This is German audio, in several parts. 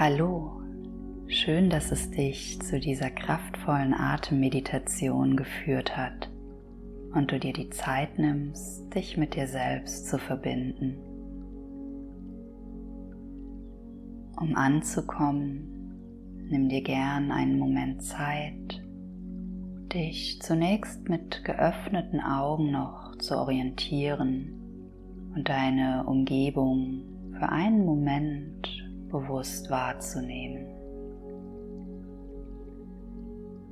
Hallo, schön, dass es dich zu dieser kraftvollen Atemmeditation geführt hat und du dir die Zeit nimmst, dich mit dir selbst zu verbinden. Um anzukommen, nimm dir gern einen Moment Zeit, dich zunächst mit geöffneten Augen noch zu orientieren und deine Umgebung für einen Moment bewusst wahrzunehmen.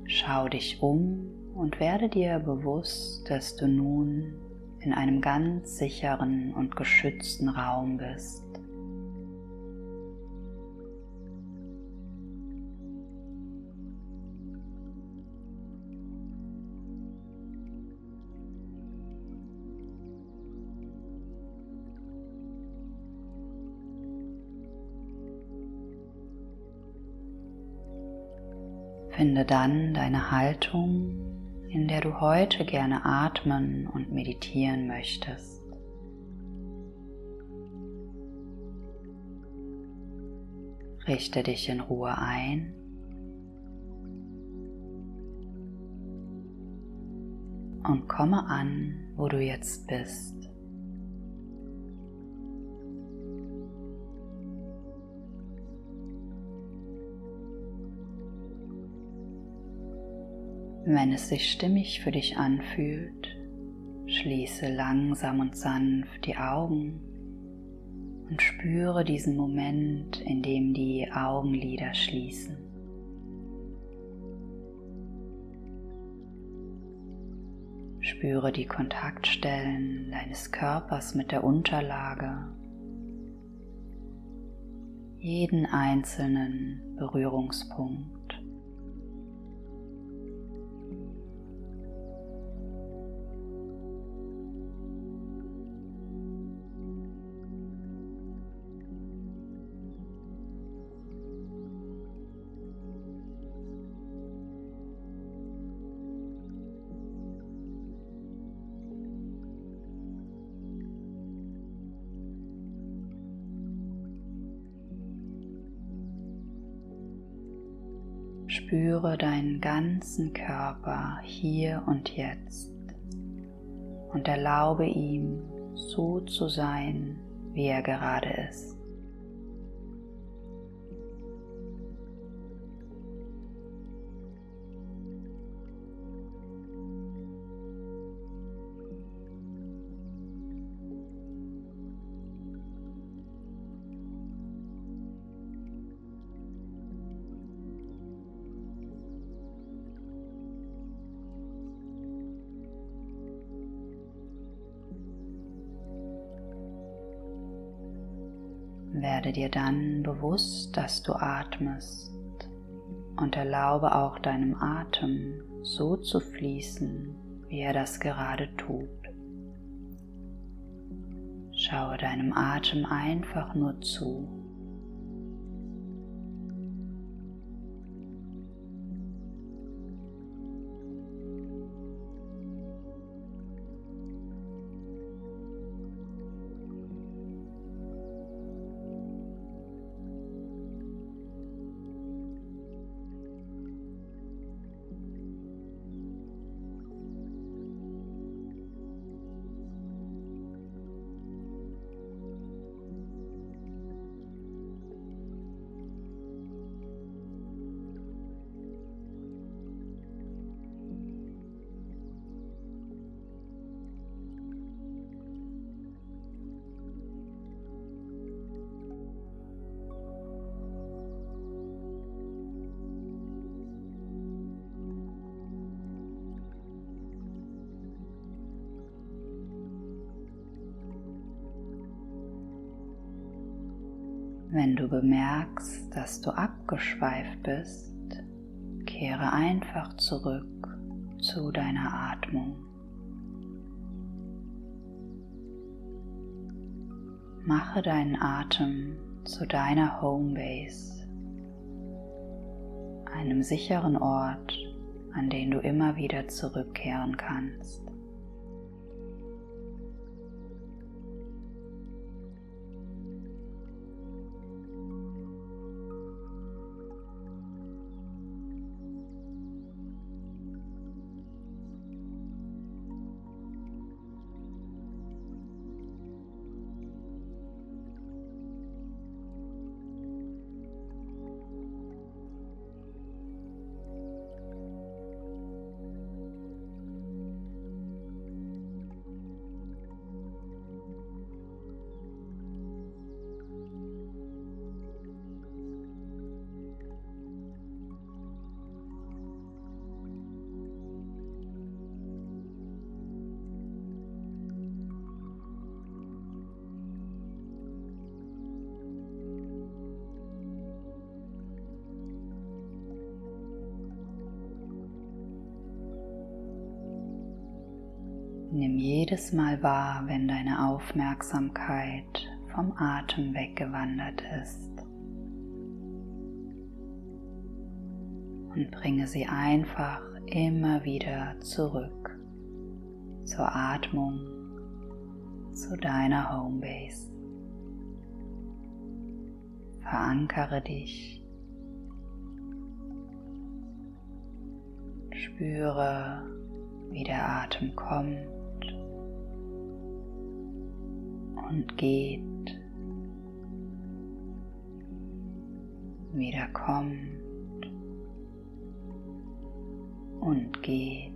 Schau dich um und werde dir bewusst, dass du nun in einem ganz sicheren und geschützten Raum bist. Finde dann deine Haltung, in der du heute gerne atmen und meditieren möchtest. Richte dich in Ruhe ein. Und komme an, wo du jetzt bist. Wenn es sich stimmig für dich anfühlt, schließe langsam und sanft die Augen und spüre diesen Moment, in dem die Augenlider schließen. Spüre die Kontaktstellen deines Körpers mit der Unterlage, jeden einzelnen Berührungspunkt. Spüre deinen ganzen Körper hier und jetzt und erlaube ihm so zu sein, wie er gerade ist. Werde dir dann bewusst, dass du atmest und erlaube auch deinem Atem so zu fließen, wie er das gerade tut. Schaue deinem Atem einfach nur zu. Wenn du bemerkst, dass du abgeschweift bist, kehre einfach zurück zu deiner Atmung. Mache deinen Atem zu deiner Homebase, einem sicheren Ort, an den du immer wieder zurückkehren kannst. Nimm jedes Mal wahr, wenn deine Aufmerksamkeit vom Atem weggewandert ist. Und bringe sie einfach immer wieder zurück zur Atmung, zu deiner Homebase. Verankere dich. Spüre, wie der Atem kommt und geht, wieder kommt und geht.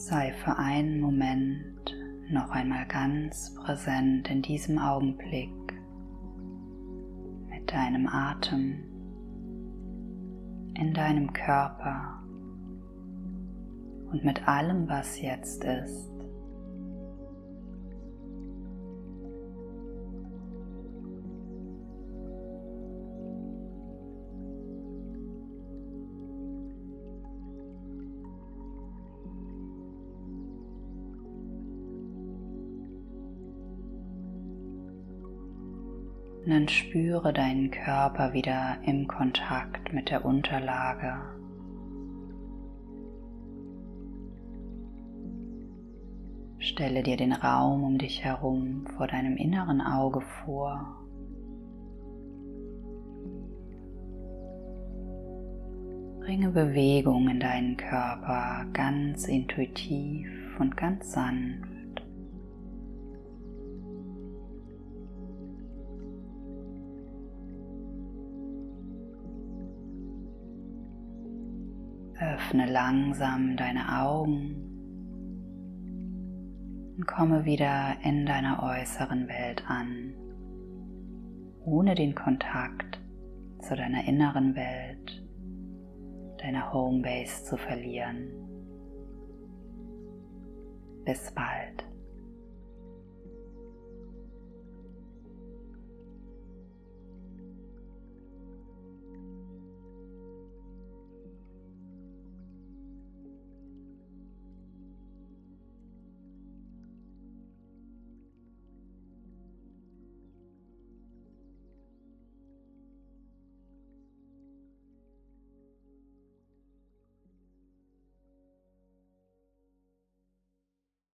Sei für einen Moment noch einmal ganz präsent in diesem Augenblick mit deinem Atem, in deinem Körper und mit allem, was jetzt ist. Und dann spüre deinen Körper wieder im Kontakt mit der Unterlage. Stelle dir den Raum um dich herum vor deinem inneren Auge vor. Bringe Bewegung in deinen Körper ganz intuitiv und ganz sanft. Öffne langsam deine Augen und komme wieder in deiner äußeren Welt an, ohne den Kontakt zu deiner inneren Welt, deiner Homebase zu verlieren. Bis bald.